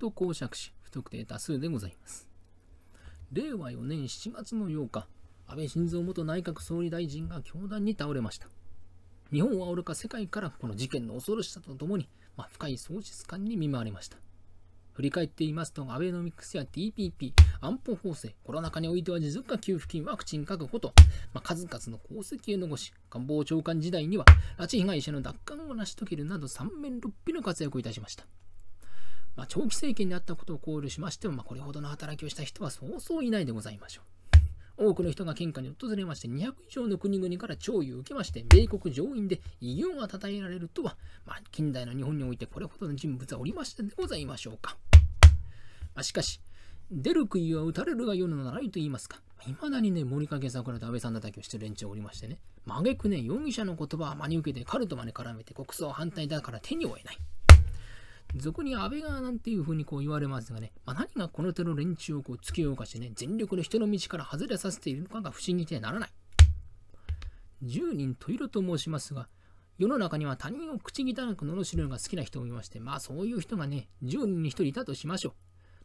と公爵し、不特定多数でございます。令和4年7月の8日、安倍晋三元内閣総理大臣が凶弾に倒れました。日本はおろか世界からこの事件の恐ろしさとともに、まあ、深い喪失感に見舞われました。振り返っていますと、アベノミクスや TPP、安保法制、コロナ禍においては持続化給付金、ワクチン確保と、まあ、数々の功績を残し、官房長官時代には、拉致被害者の奪還を成し遂げるなど三面六臂の活躍をいたしました。まあ、長期政権であったことを考慮しましても、まあ、これほどの働きをした人はそうそういないでございましょう。多くの人が献花に訪れまして、200以上の国々から弔意を受けまして、米国上院で偉業が称えられるとは、まあ、近代の日本においてこれほどの人物はおりましたでございましょうか。まあ、しかし、出る杭は打たれるが世の習いと言いますか。いまだにね、森影桜と安倍さん叩きをしてる連中おりましてね、まげくね、容疑者の言葉は真に受けてカルトまで絡めて国葬反対だから手に負えない。俗に安倍側なんていうふうにこう言われますがね、まあ、何がこの手の連中をこう突き動かしてね、全力で人の道から外れさせているのかが不思議でならない。10人十色と申しますが、世の中には他人を口汚く罵るのが好きな人もいまして、まあそういう人がね、10人に1人いたとしましょう。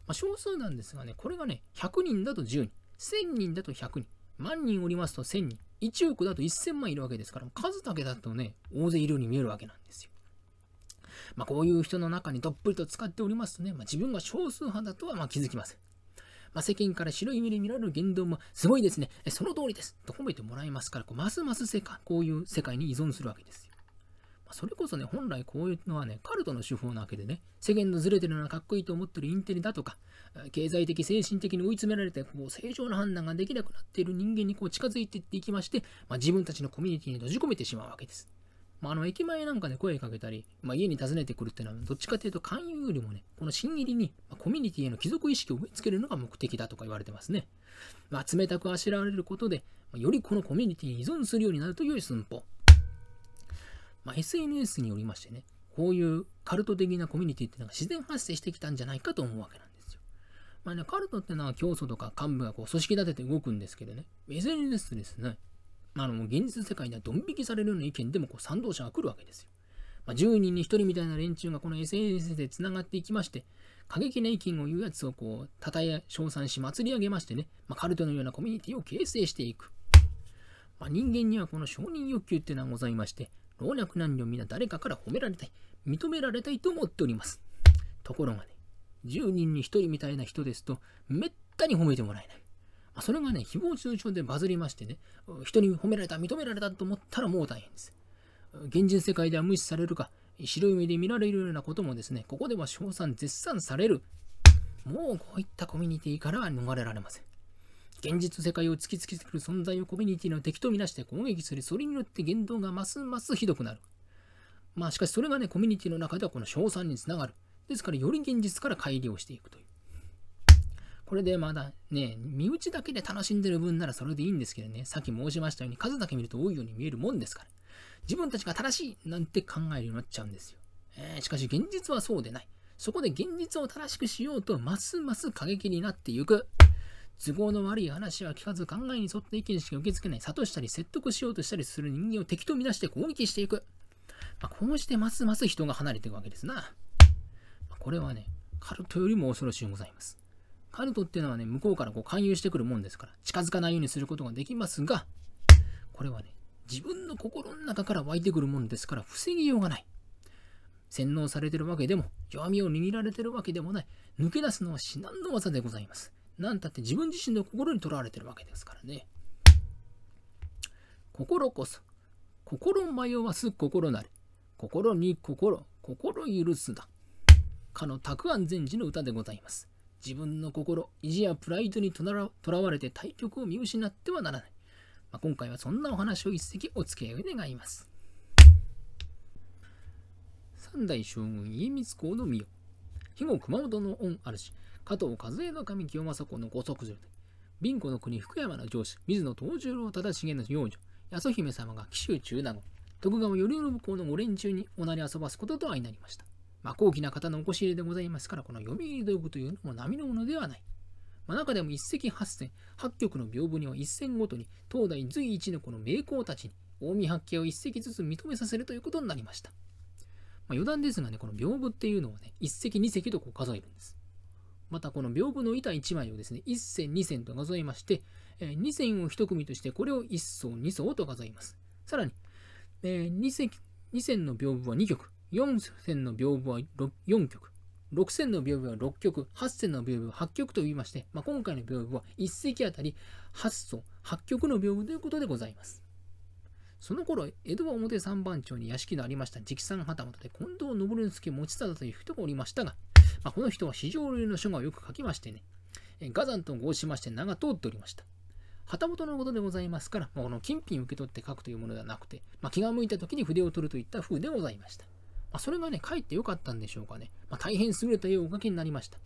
まあ、少数なんですがね、これがね、100人だと10人、1000人だと100人、万人おりますと1000人、1億だと1000万いるわけですから、数だけだとね、大勢いるように見えるわけなんですよ。まあ、こういう人の中にどっぷりと使っておりますとね、まあ、自分が少数派だとはま気づきません。まあ、世間から白い目で見られる言動もすごいですね、その通りですと褒めてもらいますから、こうますます世界こういう世界に依存するわけですよ。まあ、それこそね、本来こういうのはね、カルトの手法なわけでね、世間のずれてるのはかっこいいと思ってるインテリだとか、経済的、精神的に追い詰められて、こう正常な判断ができなくなっている人間にこう近づいていっていきまして、まあ、自分たちのコミュニティに閉じ込めてしまうわけです。まあ、あの駅前なんかで声かけたり、まあ、家に訪ねてくるっていうのは、どっちかというと勧誘よりもね、この新入りに、まコミュニティへの帰属意識を植え付けるのが目的だとか言われてますね。まあ、冷たくあしらわれることで、よりこのコミュニティに依存するようになるという寸法。ま、SNS によりましてね、こういうカルト的なコミュニティっていうのが自然発生してきたんじゃないかと思うわけなんですよ。まあね、カルトってのは教祖とか幹部がこう組織立てて動くんですけどね、SNS ですね、あの、現実世界ではドン引きされるような意見でもこう賛同者が来るわけですよ。まあ、10人に1人みたいな連中がこの SNS で繋がっていきまして、過激な意見を言うやつをこう、称え、称賛し、祭り上げましてね、まあ、カルトのようなコミュニティを形成していく。まあ、人間にはこの承認欲求っていうのはございまして、老若男女皆誰かから褒められたい、認められたいと思っております。ところがね、10人に1人みたいな人ですと、めったに褒めてもらえない。それがね、誹謗中傷でバズりましてね、人に褒められた、認められたと思ったらもう大変です。現実世界では無視されるか、白い目で見られるようなこともですね、ここでは称賛、絶賛される。もうこういったコミュニティから逃れられません。現実世界を突きつけてくる存在をコミュニティの敵とみなして攻撃する、それによって言動がますますひどくなる。まあしかしそれがね、コミュニティの中ではこの称賛につながる。ですからより現実から乖離をしていくという。これでまだね、身内だけで楽しんでる分ならそれでいいんですけどね、さっき申しましたように数だけ見ると多いように見えるもんですから、自分たちが正しいなんて考えるようになっちゃうんですよ。えー、しかし現実はそうでない。そこで現実を正しくしようとますます過激になっていく。都合の悪い話は聞かず考えに沿った意見しか受け付けない、諭したり説得しようとしたりする人間を敵とみなして攻撃していく。まあ、こうしてますます人が離れていくわけですな。まあ、これはね、カルトよりも恐ろしいございます。カルトっていうのはね、向こうからこう勧誘してくるもんですから、近づかないようにすることができますが、これはね、自分の心の中から湧いてくるもんですから、防ぎようがない。洗脳されてるわけでも、弱みを握られてるわけでもない。抜け出すのは至難の技でございます。なんたって自分自身の心にとらわれてるわけですからね。心こそ、心迷わす心なり。心に心、心許すだ。かの沢安禅師の歌でございます。自分の心、意地やプライドにとらわれて対局を見失ってはならない。まあ、今回はそんなお話を一席お付き合い願います。三代将軍家光公の御代、肥後熊本の恩主、加藤和江の神清正公のご息女で、貧古の国福山の上司、水野藤十郎忠重の養女、安姫様が紀州中納言、徳川頼信公のご連中におなり遊ばすことと相なりました。まあ、高貴な方のお越し入れでございますから、この読売道具というのも並のものではない。まあ、中でも一石八戦、八曲の屏風には一戦ごとに、東大随一のこの名工たちに、近江八景を一石ずつ認めさせるということになりました。まあ、余談ですがね、この屏風っていうのをね、一石二石とこう数えるんです。またこの屏風の板1枚をですね、1線2線と数えまして、え2線を1組としてこれを1層2層と数えます。さらに、え 2, 線2線の屏風は2曲、4線の屏風は4曲、6線の屏風は6曲、8線の屏風は8曲と言いまして、まあ、今回の屏風は1席あたり8層、8曲の屏風ということでございます。その頃、江戸は表三番町に屋敷のありました直参旗本で近藤信之助持忠という人がおりましたが、まあ、この人は市場流の書画をよく書きましてね、ガザンと合しまして名が通っておりました。旗本のことでございますから、まあ、この金品受け取って書くというものではなくて、まあ、気が向いた時に筆を取るといった風でございました。まあ、それがね、かえってよかったんでしょうかね。まあ、大変優れた絵をお描きになりました。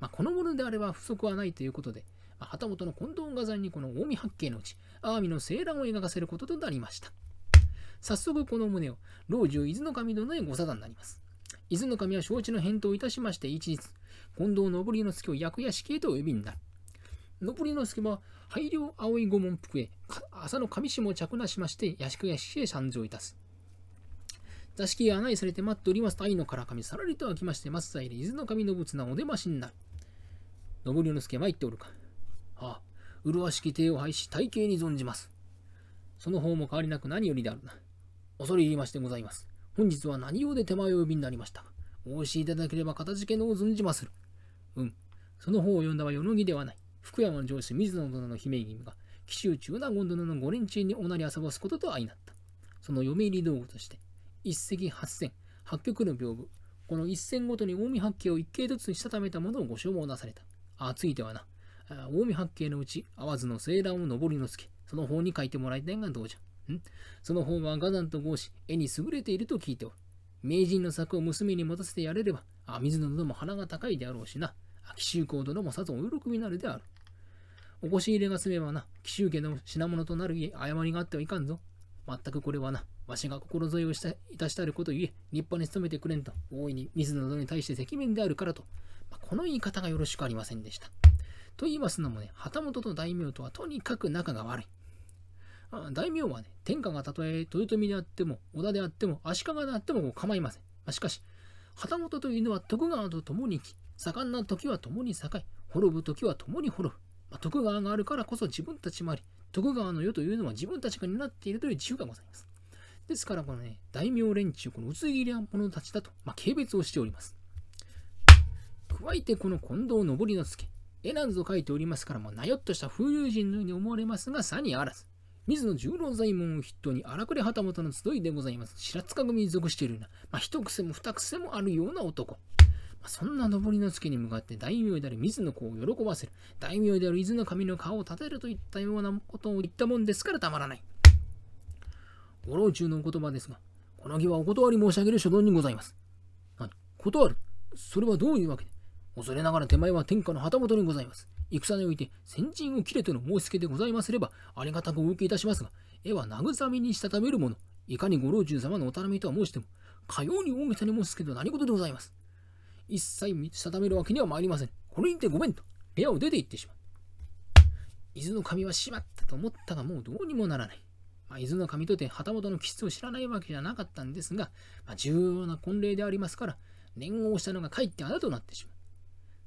まあ、このものであれば不足はないということで、まあ、旗本の近藤画山にこの近江八景のうち、アーミの青蘭を描かせることとなりました。早速この旨を、老中伊豆の神殿へご定になります。伊豆の神は承知の返答いたしまして一日、近藤信之助を役屋敷へとお呼びになる。信之助は配慮青い御門服へ朝の上下を着なしまして屋敷屋敷へ参上いたす。座敷へ案内されて待っておりますと愛のからかみさらりと開きまして松平伊豆の神の仏なお出ましになる。信之助参っておるか。はあ、麗しき手を拝し体型に存じます。その方も変わりなく何よりであるな。恐れ入りましてございます。本日は何用で手前を呼びになりました。お教えいただければ片付けのを存じまする。うん。その方を呼んだは与野木ではない。福山の上司水野殿の姫君が、紀州中納言殿の五連中におなり遊ばすことと相なった。その嫁入り道具として、一石八線、八曲の屏風、この一線ごとに近江八景を一景ずつにしたためたものをご所望なされた。あ、ついてはな、近江八景のうち、会わずの青蘭を上りのつけ、その方に書いてもらいたいがどうじゃ。ん？その方は画山と合し、絵に優れていると聞いておる。名人の作を娘に持たせてやれれば、あ水野殿も鼻が高いであろうしな。紀州公殿もさぞお喜びになるである。おこし入れが済めばな、紀州家の品物となる誤りがあってはいかんぞ。まったくこれはな、わしが心添えをしたいたしたることゆえ、立派に努めてくれんと、大いに水野殿に対して責任であるからと、まあ、この言い方がよろしくありませんでした。と言いますのもね、旗本と大名とはとにかく仲が悪い。あ大名はね、天下がたとえ豊臣であっても、織田であっても、足利であっても構いません。ま、しかし、旗本というのは徳川と共に生き、盛んな時は共に栄え、滅ぶ時は共に滅ぶ。ま、徳川があるからこそ自分たちもあり、徳川の世というのは自分たちが担っているという自由がございます。ですから、このね、大名連中、この薄切り者たちだと、まあ、軽蔑をしております。加えて、この近藤登之助、絵なんぞ書いておりますから、もうなよっとした風流人のように思われますが、さにあらず。水野十郎左衛門を筆頭に荒くれ旗本の集いでございます。白塚組に属しているような、まあ、一癖も二癖もあるような男。まそんな登りの月に向かって大名である水の子を喜ばせる、大名である伊豆の神の顔を立てるといったようなことを言ったもんですからたまらない。ご老中のお言葉ですが、この儀はお断り申し上げる所存にございます。何断るそれはどういうわけで？恐れながら手前は天下の旗本にございます。戦において先陣を切れての申し付けでございますれば、ありがたくお受けいたしますが、絵は慰めにしたためるもの。いかにご老中様のお頼みとは申しても、かように大げさに申すけど何事でございます。一切したためるわけには参りません。これにてごめんと、部屋を出て行ってしまう。伊豆の神はしまったと思ったがもうどうにもならない。まあ、伊豆の神とて旗本の気質を知らないわけじゃなかったんですが、まあ、重要な婚礼でありますから、念をしたのがかえってあだとなってしまう。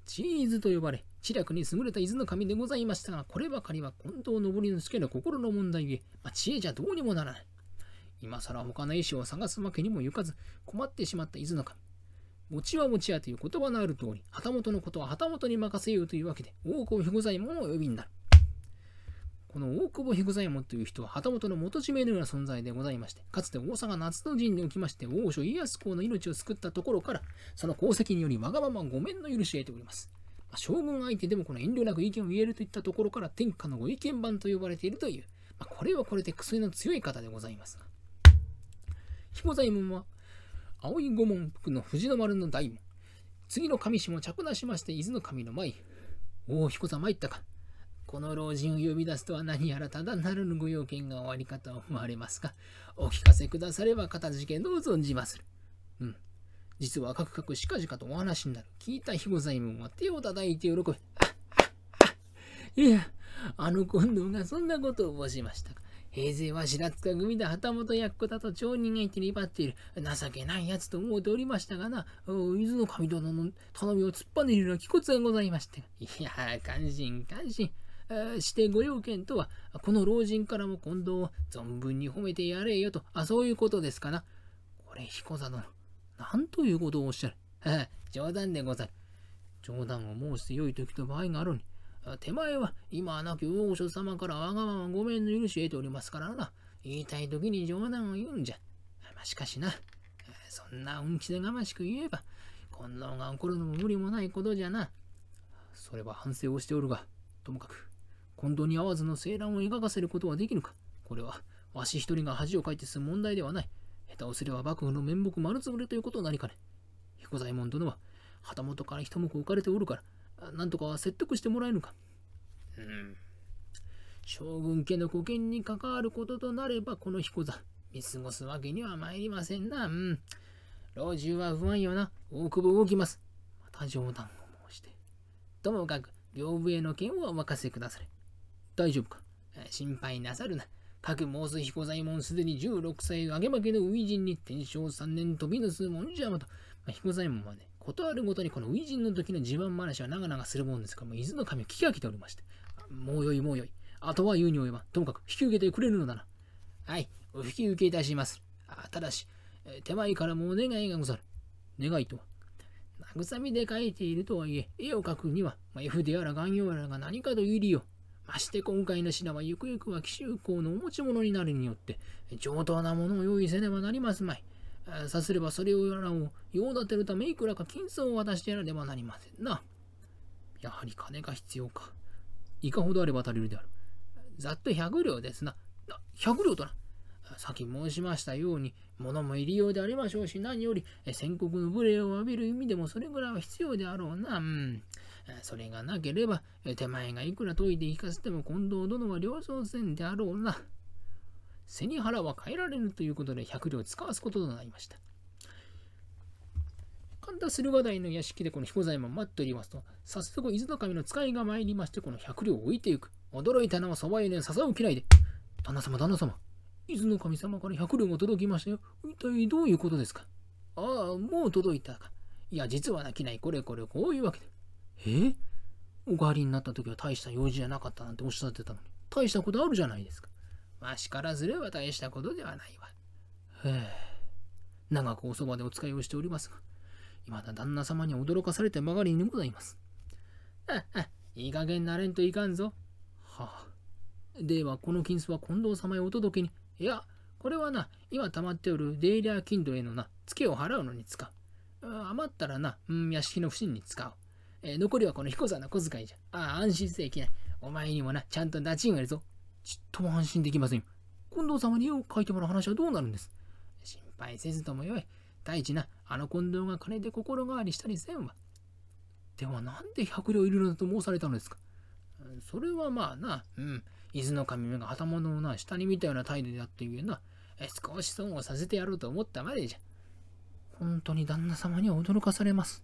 チーズと呼ばれ、知略に優れた伊豆の神でございましたが、こればかりは近藤登之助の心の問題ゆまあ、知恵じゃどうにもならない。今更他の医師を探すわけにもゆかず、困ってしまった伊豆の神。持ちは持ちやという言葉のある通り、旗本のことは旗本に任せようというわけで、大久保彦左衛門をお呼びになる。この大久保彦左衛門という人は旗本の元締めのような存在でございまして、かつて大阪夏の陣におきまして、王将家康公の命を救ったところから、その功績によりわがままごめんの許しを得ております。まあ、将軍相手でもこの遠慮なく意見を言えるといったところから天下のご意見番と呼ばれているという、まあ、これはこれで薬の強い方でございますが。彦左衛門は青い御門服の藤の丸の大門。次の神氏も着なしまして伊豆の神の前。おお、彦さん参ったか。この老人を呼び出すとは何やらただなるご用件が終わりかと思われますか。お聞かせくだされば、片付けどう存じまする。うん。実はかくかくしかじかとお話になる。聞いた彦左衛門は手を叩いて喜び、いや、あの近藤がそんなことを申しましたか。平勢は白塚組で旗本役子だと町人がいてりばっている情けないやつと思うておりましたがな、伊豆の神殿の頼みを突っ張ねるような気骨がございまして。いや感心感心。してご用件とは、この老人からも今度を存分に褒めてやれよと、あ、そういうことですかな。これ、彦座殿、なんということをおっしゃる。冗談でござる。冗談を申して良い時と場合があるに。手前は今はなき王将様からわがままごめんの許しを得ておりますからな。言いたい時に冗談を言うんじゃ。まあ、しかしな、そんな運気でがましく言えば、今度が起こるのも無理もないことじゃな。それは反省をしておるが、ともかく、今度に合わずの静乱を描かせることはできぬか。これは、わし一人が恥をかいて済む問題ではない。下手をすれば幕府の面目丸つぶれということになりかね。彦左衛門殿は、旗本から一目置かれておるから、なんとか説得してもらえぬか。うん。将軍家の保険に関わることとなれば、この彦座、見過ごすわけには参りませんな。うん。老中は不安よな。大久保動きます。また冗談を申して。ともかく、屏風への件をお任せくだされ。大丈夫か？心配なさるな。各申す彦左衛門すでに16歳揚げ負けの初陣に天正3年飛びぬすもんじゃまと、まあ、彦左衛門はね、断るごとにこの初陣の時の自慢話は長々するもんですから、もう伊豆の神を聞き飽きておりまして、もうよいもうよい。あとは言うに及ばともかく引き受けてくれるのだな。はい、お引き受けいたします。あただし、手前からもお願いがござる。願いとは。慰みで書いているとはいえ、絵を描くには、まあ、F であら顔料やらが何かという理由。まして今回の品はゆくゆくは紀州公のお持ち物になるによって、上等なものを用意せねばなりますまい。さすればそれをやらを用立てるためいくらか金子を渡してやらねばなりませんな。やはり金が必要か。いかほどあれば足りるである。ざっと100両ですな。100両とな。さっき申しましたように、物も入りようでありましょうし、何より宣告の無礼を浴びる意味でもそれぐらいは必要であろうな。うん。それがなければ、手前がいくら研いで引かせても近藤殿は了承せんであろうな。背に腹は変えられるということで100両使わすこととなりました。神田駿河台の屋敷でこの彦左衛門待っておりますと、早速伊豆の神の使いが参りまして、この100両を置いていく。驚いたのはそば湯の笹を嫌いで、旦那様、旦那様、伊豆の神様から100両も届きましたよ。一体どういうことですか？ああ、もう届いたか。いや、実はなきない、これこれ、こういうわけで。え？お帰りになった時は大した用事じゃなかったなんておっしゃってたのに、大したことあるじゃないですか。わしからすれば大したことではないわ。へえ、長くおそばでお使いをしておりますが、未だ旦那様に驚かされてばかりにございます。ああ、いい加減なれんといかんぞ。はあ。では、この金子は近藤様へお届けに。いや、これはな、今溜まっておるデイリア金土へのな、付けを払うのに使う。余ったらな、うん、屋敷の不審に使う。えー、残りはこの彦さんの小遣いじゃ。ああ、安心せえきない。お前にもな、ちゃんとダチンがるぞ。ちっとも安心できません。近藤様に絵を描いてもらう話はどうなるんです？心配せずともよい。第一な、あの近藤が金で心変わりしたりせんわ。ではなんで百両いるのだと申されたのですか？それはまあな、うん。伊豆の神目が旗物をな、下に見たような態度であっていうな、少し損をさせてやろうと思ったまでじゃ。本当に旦那様には驚かされます。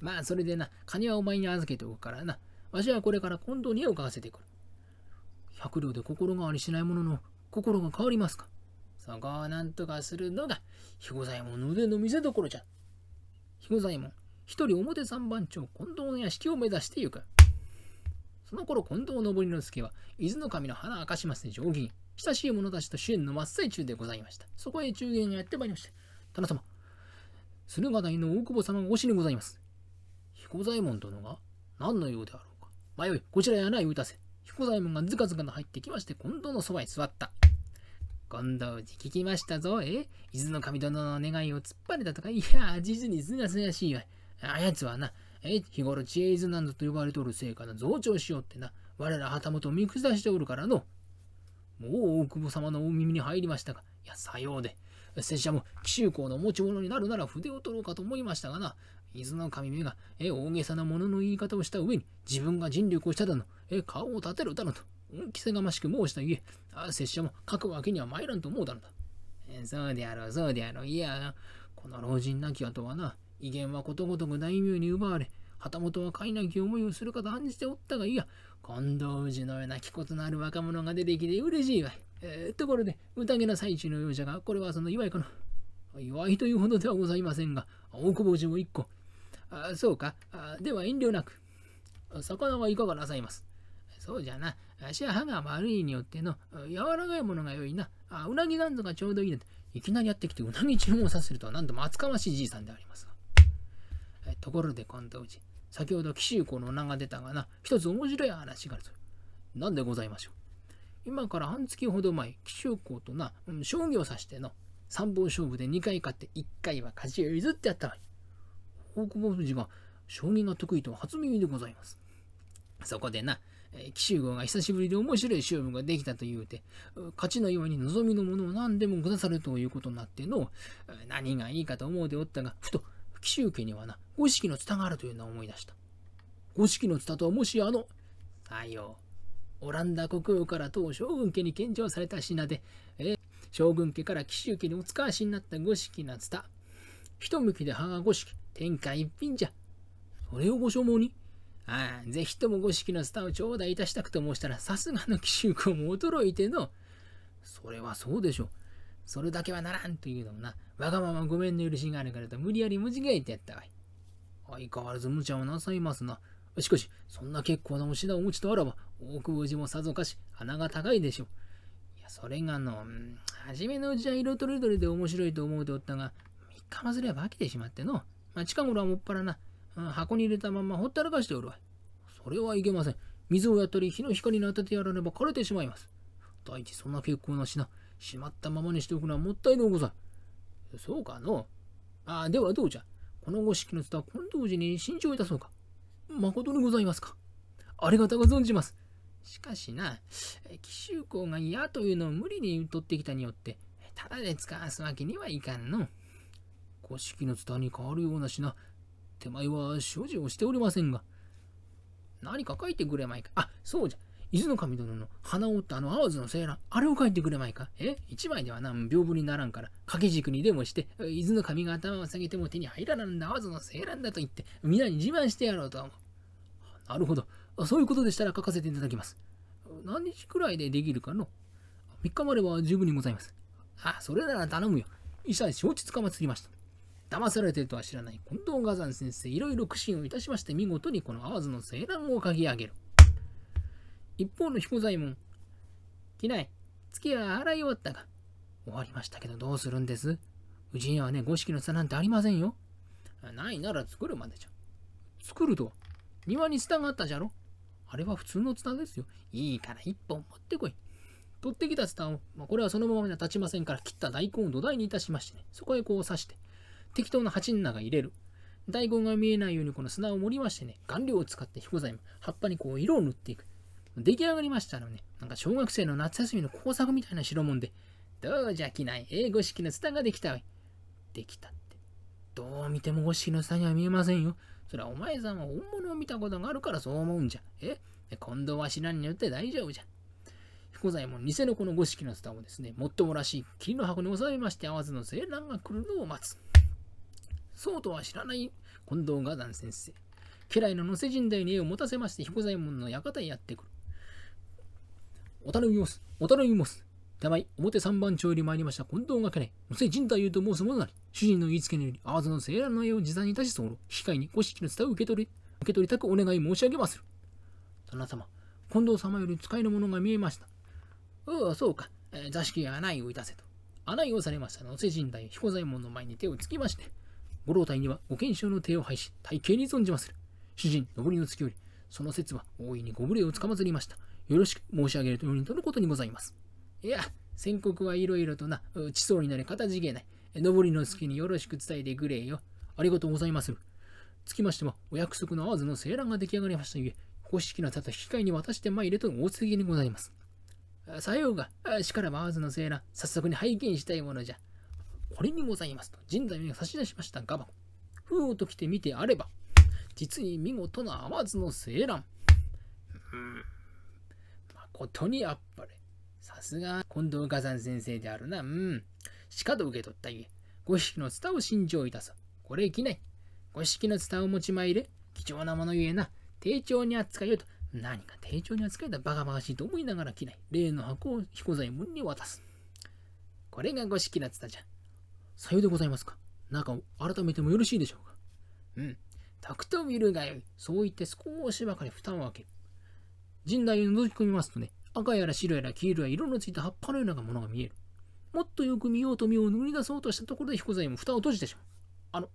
まあ、それでな、金はお前に預けておくからな。わしはこれから近藤に絵を描かせてくる。百両で心変わりしないものの、心が変わりますか？そこを何とかするのが、彦左衛門の腕の見せ所じゃ。彦左衛門、一人表三番町近藤の屋敷を目指してゆく。その頃、近藤登之助は、伊豆の神の花明かしますで上銀、親しい者たちと支援の真っ最中でございました。そこへ中元がやってまいりました。殿様、駿河台の大久保様がおしにございます。彦左衛門殿が何の用であろうか。迷い、こちらやない打たせ。彦左衛門がずかずかと入ってきまして、近藤のそばへ座った。近藤寺聞きましたぞ、え？伊豆の神殿の願いを突っ張れたとか、いや、実にすがすがしいわ。あやつはな、え日頃知恵伊豆なんぞと呼ばれておるせいかな、増長しようってな、我ら旗本を見下しておるからの。もう大久保様のお耳に入りましたが、いや、さようで。拙者も紀州公の持ち物になるなら筆を取ろうかと思いましたがな、伊豆の神目が、え、大げさなものの言い方をした上に、自分が尽力をしただの、え、顔を立てるだのと、恩着せがましく申したゆえ、あ、拙者も書くわけには参らんと思うだろうだ。え、そうであろう、そうであろう。いや、この老人亡き後はな、威厳はことごとく大名に奪われ、旗本は飼いなき思いをするかと案じておったがいや近藤氏のような気骨のある若者が出てきて嬉しいわい、えー、ところで宴の最中の容赦がこれはその祝いかな祝いというほどではございませんが大久保氏も一個あそうかあでは遠慮なく魚はいかがなさいますそうじゃな。足は歯が悪いによっての柔らかいものが良いな。あうなぎなんぞがちょうどいいないきなりやってきてうなぎ注文させるとはなんとも厚かましいじいさんでありますが。ところで近藤氏、先ほど紀州公の名が出たがな、一つ面白い話があるぞ。何でございましょう。今から半月ほど前、紀州公とな、うん、将棋を指しての三本勝負で2回勝って1回は勝ちを譲ってやったわい。大久保氏が将棋が得意と初耳でございます。そこでな、紀州郷が久しぶりで面白い勝負ができたと言うて、勝ちのように望みのものを何でもくださるということになっての、何がいいかと思うておったが、ふと紀州家にはな、五色のツがあるというのを思い出した。五色のツとはもしあの、さよう、オランダ国王から当将軍家に献上された品で、え将軍家から紀州家にお使わしになった五色のツタ。一向きで葉が五色、天下一品じゃ。それをご所望にああ、ぜひともご式のスターを頂戴いたしたくと申したら、さすがの紀州公も驚いての、それはそうでしょう。それだけはならんというのもな、わがままごめんの許しがあるからと無理やり無じがいてやったわい。相変わらず無茶をなさいますな。しかし、そんな結構なお品をお持ちとあらば、大久保寺もさぞかし鼻が高いでしょう。いや、それがの、初めのうちは色とりどりで面白いと思うておったが、3日もすれば飽きてしまっての。あ、近頃はもっぱらな、箱に入れたままほったらかしておるわ。それはいけません。水をやったり日の光に当ててやらねば枯れてしまいます。第一、そんな結構な品、しまったままにしておくのはもったいのうござい。そうかのああ、ではどうじゃ。このご式のツは近藤寺に新調いたそうか。誠にございますか。ありがたく存じます。しかしな、紀州公が嫌というのを無理に取ってきたによって、ただで使わすわけにはいかんの。古式のツタに変わるような品、手前は所持をしておりませんが。何か書いてくれまいか？あ、そうじゃ。伊豆の神殿の鼻を折ったあの淡路の青蘭、あれを書いてくれまいか？え？一枚ではな、屏風にならんから、掛け軸にでもして、伊豆の神が頭を下げても手に入らなんだ淡路の青蘭だと言って、皆に自慢してやろうと思う。なるほど。そういうことでしたら書かせていただきます。何日くらいでできるかの ?3 日までは十分にございます。あ、それなら頼むよ。医者承知つかまつりました。騙されてるとは知らない近藤賀山先生、いろいろ苦心をいたしまして、見事にこの淡路の青蘭を書き上げる。一方の彦左衛門、機内、月は洗い終わったが、終わりましたけどどうするんですうちにはね、五色の差なんてありませんよ。ないなら作るまでじゃ。作るとは、庭にツタがあったじゃろあれは普通のツタですよ。いいから一本持ってこい。取ってきたツタを、まあ、これはそのままには立ちませんから切った大根を土台にいたしましてね、そこへこう刺して、適当な鉢の中入れる。大根が見えないようにこの砂を盛りましてね、顔料を使って彦材も葉っぱにこう色を塗っていく。出来上がりましたらね、なんか小学生の夏休みの工作みたいな白物で、どうじゃ着ない英語式のツタができたわい。できたって。どう見ても五式のツタには見えませんよ。それはお前さんは本物を見たことがあるからそう思うんじゃ。え？今度は知らんによって大丈夫じゃ。彦左衛門、偽のこの五式のツタをですね、もっともらしい霧の箱に収めまして、合わずの青蘭が来るのを待つ。そうとは知らない近藤画山先生。家来の野瀬神代に絵を持たせまして彦左衛門の館へやってくる。お頼みます。お頼みます。手前、表三番町より参りました近藤が家来、野瀬神代と申す者なり、主人の言いつけのより、淡路の青蘭の絵を持参にいたし候、引き換えに五色の伝を受け取り、受け取りたくお願い申し上げまする。殿様、近藤様より使いの者が見えました。おお、そうか。えー、座敷へ穴井をいたせと。穴井をされました野瀬神代、彦左衛門の前に手をつきまして、ご老体にはご検証の手を拝し、大慶に存じまする。主人、上りの月より、その説は大いにご無礼をつかまつりました。よろしく申し上げるとようにとのことにございます。いや、宣告はいろいろとな、地層になりかたじけない。上りの月によろしく伝えてくれよ。ありがとうございまする。つきましては、お約束の合わずの青蘭が出来上がりましたゆえ、公式なたた引き換えに渡して参れと大告げにございます。さようが、しからば合わずの青蘭、早速に拝見したいものじゃ。これにございますと、神代が差し出しましたガバ。封をときてみてあれば、実に見事な甘酢の青蘭。うん。誠にあっぱれ。さすが近藤火山先生であるな。うん。しかと受け取ったゆえ、五匹のツタを新調いたす。これいきない。五匹のツを持ち参れ。貴重なものゆえな、丁重に扱いよと、何か丁重に扱えたバカバカしいと思いながら着ない。例の箱を彦左衛門に渡す。これがご式なつたじゃ。さようでございますか。中を改めてもよろしいでしょうか。うん。タクト見るがよい。そう言って少しばかり蓋を開ける。陣内を覗き込みますとね、赤やら白やら黄色や色のついた葉っぱのようなものが見える。もっとよく見ようと身を塗り出そうとしたところで彦左衛門蓋を閉じてしまう。あの、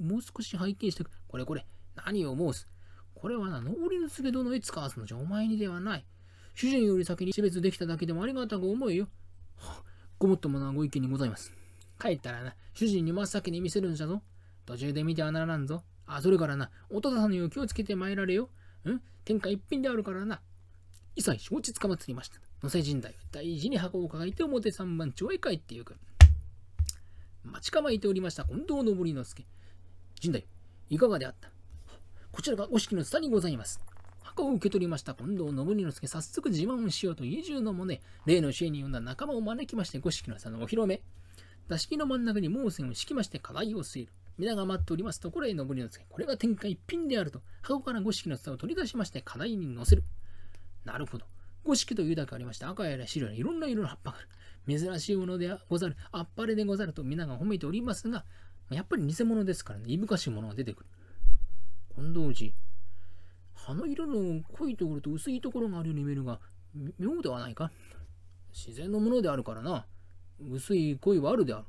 もう少し拝見してくこれこれ、何を申す。これはな、登りの告げ殿へ使わすのじゃお前にではない。主人より先に死別できただけでもありがたく思えよ。ごもっともなご意見にございます。帰ったらな、主人に真っ先に見せるんじゃぞ。途中で見てはならんぞ。あ、それからな、お父さんのよう気をつけて参られよ。うん？天下一品であるからな。一切承知つかまつりました。野瀬神代は大事に箱を抱えて表三番町へ帰ってゆく。待ち構えておりました近藤信之助。神代、いかがであった？こちらがお式の下にございます。箱を受け取りました近藤信之助、早速自慢をしようと家中のもね、例の支援に呼んだ仲間を招きまして、五式の差のお披露目。座敷の真ん中に毛線を敷きまして課題を据える。皆が待っておりますところへ登りのつけ、これが天下一品であると、箱から五色の蓋を取り出しまして課題に乗せる。なるほど。五色というだけありまして、赤やら白やらいろんな色の葉っぱがある。珍しいものでござる、あっぱれでござると皆が褒めておりますが、やっぱり偽物ですからね、いぶかしいものが出てくる。近藤寺、葉の色の濃いところと薄いところがあるように見えるが、妙ではないか自然のものであるからな。薄い恋はあるである。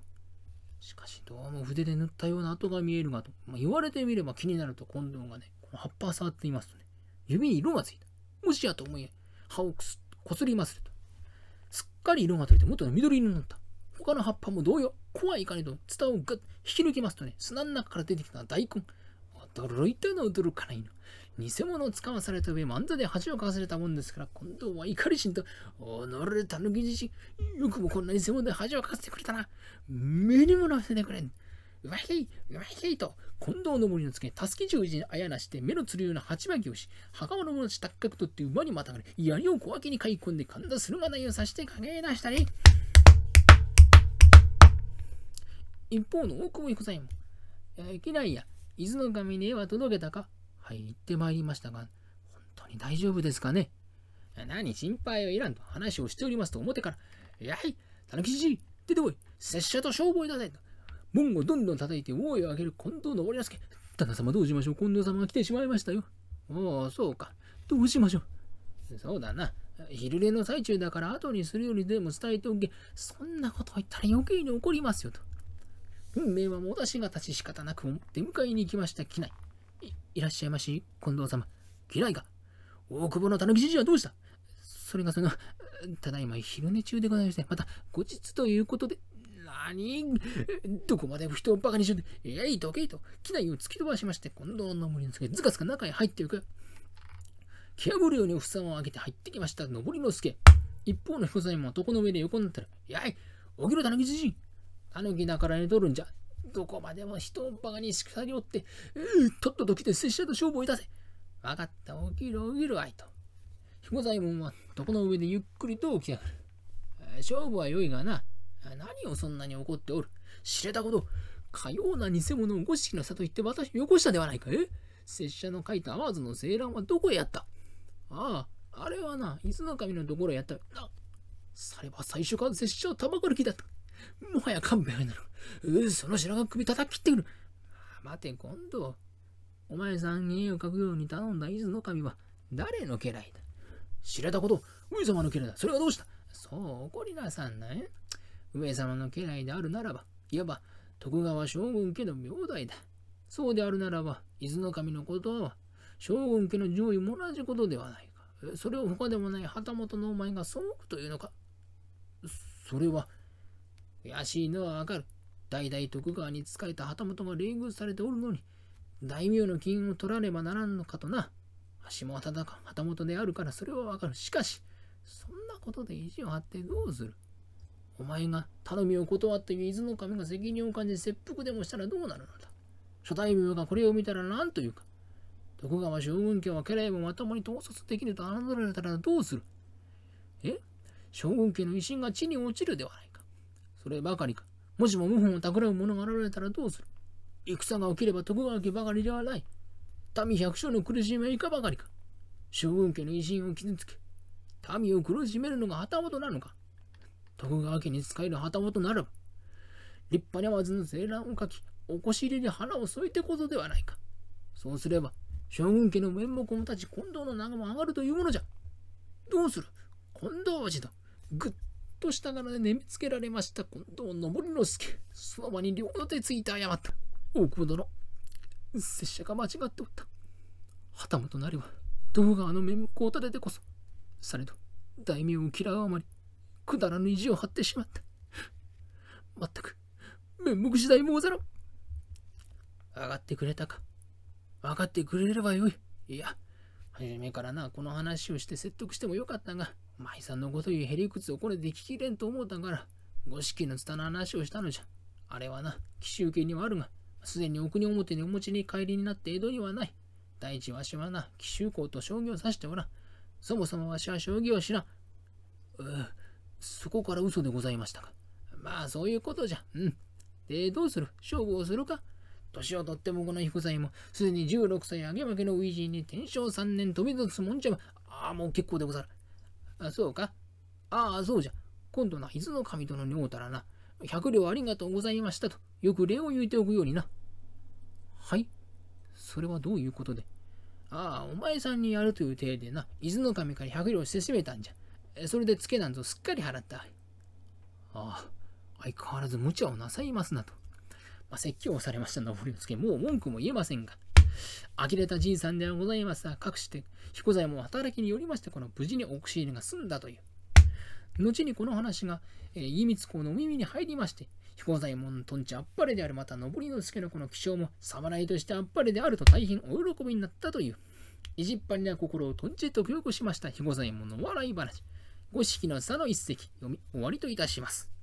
しかし、どうも筆で塗ったような跡が見えるがと、まあ、言われてみれば気になると近藤がね、この葉っぱを触っていますとね、指に色がついた。もしやと思い、葉をこすりますと。すっかり色が取れて元の緑色になった。他の葉っぱも同様、怖いかねと、ツタをガッ引き抜きますとね、砂の中から出てきた大根。驚いたの驚かないの。偽物を使わされた上、漫才で恥をかかされたもんですから、今度は怒りしんと、おのれたぬきじし、よくもこんな偽物で恥をかかせてくれたな。目にもなせてくれん。うまいうまいと、近藤の森のつけ、たすき十字にあやなして、目のつるような鉢巻きをし、袴の者たちたっかくとって馬にまたがれ、槍を小脇に買い込んで、神田駿河台を刺して影出したり。一方の大久保彦左衛門、えー、ないや、伊豆の神に絵は届けたかはい、行ってまいりましたが、本当に大丈夫ですかね？何心配はいらんと話をしておりますと表から、やい、たぬきじじ出てこい拙者と消防だぜ門をどんどん叩いて大いを上げる近藤登之助旦那様どうしましょう近藤様が来てしまいましたよ。おお、そうか。どうしましょうそうだな。昼寝の最中だから後にするよりでも伝えておけ。そんなこと言ったら余計に怒りますよと。運命はもだしが立ち仕方なく出迎えに行きました機内。いらっしゃいまし、近藤様。嫌いか大久保の狸じじはどうした？それがその、ただいま昼寝中でございまして、また後日ということで、何どこまで人をバカにしよう、えい、どけいと、機内を突き飛ばしまして、近藤の森につけ、ずかずか中へ入っていく。気破るように房を開けて入ってきました、登りの助。一方の彦左衛門は床の上で横になったら、やい、起きろ、たぬきじじたぬきだから寝とるんじゃ。どこまでも人をバカにしくさりおって、えー、とっとと来て拙者と勝負をいたせ。わかった、起きろ、起きろ、あいと。彦左衛門は床の上でゆっくりと起き上がる。勝負は良いがな、何をそんなに怒っておる。知れたこと、かような偽物を五色の里行って私をよこしたではないか。え拙者の書いた淡津の青蘭はどこへやったああ、あれはな、伊豆の神のところへやった。あ、されば最初から拙者をたばかる気だった。もはや勘弁なる。うその白髪首叩き切ってくる。待て、今度。お前さんに絵を描くように頼んだ伊豆の神は誰の家来だ？知れたこと、上様の家来だ。それがどうした？そう怒りなさんなえ。上様の家来であるならば、いわば徳川将軍家の名代だ。そうであるならば、伊豆の神のことは、将軍家の上位も同じことではないか。それを他でもない旗本のお前が背くというのか？それは、悔しいのはわかる。代々徳川に仕えた旗本が冷遇されておるのに、大名の金を取らねばならんのかとな。橋も旗旗本であるからそれはわかる。しかし、そんなことで意地を張ってどうする？お前が頼みを断って伊豆の神が責任を感じ切腹でもしたらどうなるのだ？諸大名がこれを見たら何というか？徳川将軍家は家来もまともに統率できぬと侮られたらどうする？え？将軍家の威信が地に落ちるではないか。そればかりか。もしも謀反を企む者が現れたらどうする？戦が起きれば徳川家ばかりではない。民百姓の苦しみはいかばかりか。将軍家の威信を傷つけ、民を苦しめるのが旗本なのか。徳川家に仕える旗本ならば、立派にわずの青蘭を書き、おこし入れに花を添えてことではないか。そうすれば、将軍家の面目も立ち、近藤の名も上がるというものじゃ。どうする？近藤氏と、ぐっとした柄で眠つけられました近藤登之助。その場に両手ついて謝った。大久保殿、拙者が間違っておった。旗本なりは、徳川の面目を立ててこそ、されど、大名を嫌うあまり、くだらぬ意地を張ってしまった。まったく、面目次第もござらん。上がってくれたか。分かってくれればよい。いや、初めからな、この話をして説得してもよかったが、舞さんのこというへりくつをこれで聞きれんと思うたんから、五色のツタの話をしたのじゃ。あれはな、奇襲家にはあるが、すでに奥に表にお持ちに帰りになって江戸にはない。第一わしはな、奇襲校と将棋を指しておらん。そもそもわしは将棋を知らん。うそこから嘘でございましたか。まあ、そういうことじゃ。うん。で、どうする？勝負をするか？年をとってもこの彦斎も、すでに16歳あげ負けの初陣に天正3年飛び出すもんじゃああ、もう結構でござる。あ、そうか。ああ、そうじゃ。今度な、伊豆の神殿に会うたらな、100両ありがとうございましたと、よく礼を言うておくようにな。はいそれはどういうことで？ああ、お前さんにやるという体でな、伊豆の神から100両してしめたんじゃ。それでツケなんぞすっかり払った。ああ、相変わらず無茶をなさいますなと。まあ、説教をされました登りのつけ、もう文句も言えませんが、呆れたじいさんではございますが、かくして、彦左衛門働きによりまして、この無事にお口入れが済んだという。後にこの話が、えー、家光公の耳に入りまして、彦左衛門のとんちあっぱれである、また登りの助のこの気象も侍としてあっぱれであると大変お喜びになったという、意地っ張りな心をとんちと記憶しました彦左衛門の笑い話、五色の差の一席、読み終わりといたします。